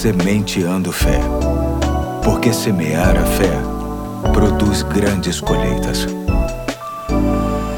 Sementeando Fé. Porque semear a fé produz grandes colheitas.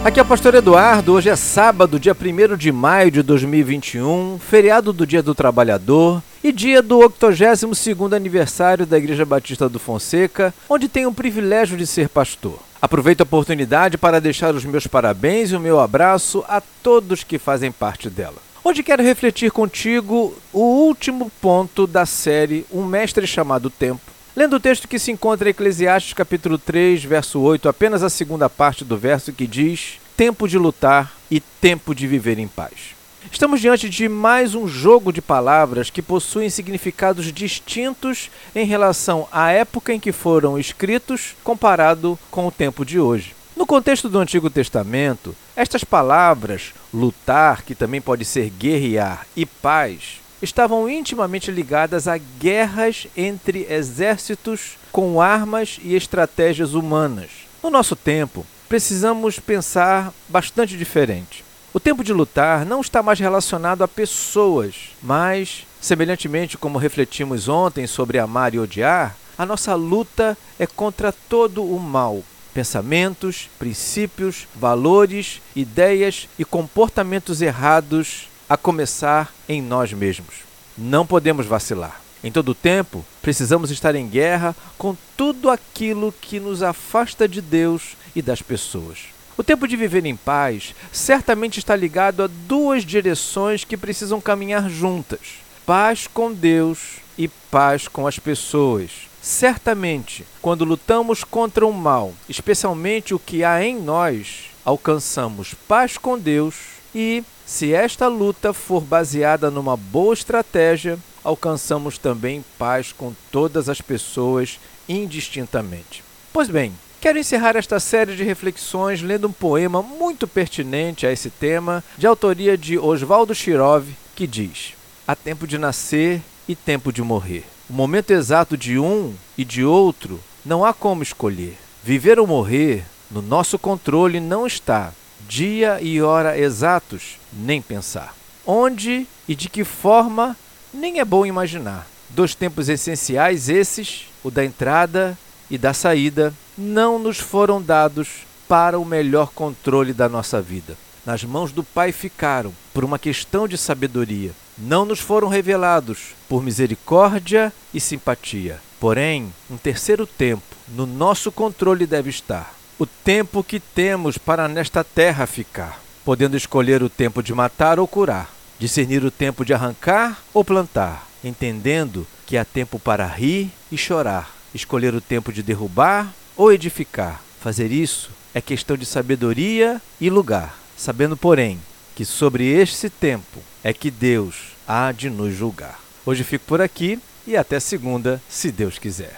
Aqui é o Pastor Eduardo. Hoje é sábado, dia 1 de maio de 2021, feriado do Dia do Trabalhador e dia do 82º aniversário da Igreja Batista do Fonseca, onde tenho o privilégio de ser pastor. Aproveito a oportunidade para deixar os meus parabéns e o meu abraço a todos que fazem parte dela. Hoje quero refletir contigo o último ponto da série Um Mestre Chamado Tempo, lendo o texto que se encontra em Eclesiastes capítulo 3, verso 8, apenas a segunda parte do verso que diz: Tempo de lutar e tempo de viver em paz. Estamos diante de mais um jogo de palavras que possuem significados distintos em relação à época em que foram escritos comparado com o tempo de hoje. No contexto do Antigo Testamento, estas palavras, lutar, que também pode ser guerrear, e paz, estavam intimamente ligadas a guerras entre exércitos com armas e estratégias humanas. No nosso tempo, precisamos pensar bastante diferente. O tempo de lutar não está mais relacionado a pessoas, mas, semelhantemente como refletimos ontem sobre amar e odiar, a nossa luta é contra todo o mal. Pensamentos, princípios, valores, ideias e comportamentos errados, a começar em nós mesmos. Não podemos vacilar. Em todo tempo, precisamos estar em guerra com tudo aquilo que nos afasta de Deus e das pessoas. O tempo de viver em paz certamente está ligado a duas direções que precisam caminhar juntas: paz com Deus e paz com as pessoas. Certamente, quando lutamos contra o mal, especialmente o que há em nós, alcançamos paz com Deus e, se esta luta for baseada numa boa estratégia, alcançamos também paz com todas as pessoas indistintamente. Pois bem, Quero encerrar esta série de reflexões lendo um poema muito pertinente a esse tema, de autoria de Oswaldo Chirov, que diz: Há tempo de nascer e tempo de morrer. O momento exato de um e de outro não há como escolher. Viver ou morrer, no nosso controle não está. Dia e hora exatos, nem pensar. Onde e de que forma, nem é bom imaginar. Dois tempos essenciais esses, o da entrada e da saída, não nos foram dados para o melhor controle da nossa vida. Nas mãos do Pai ficaram, por uma questão de sabedoria. Não nos foram revelados por misericórdia e simpatia. Porém, um terceiro tempo no nosso controle deve estar. O tempo que temos para nesta terra ficar, podendo escolher o tempo de matar ou curar, discernir o tempo de arrancar ou plantar, entendendo que há tempo para rir e chorar, escolher o tempo de derrubar ou edificar. Fazer isso é questão de sabedoria e lugar, sabendo, porém, que sobre este tempo é que Deus há de nos julgar. Hoje fico por aqui e até segunda, se Deus quiser.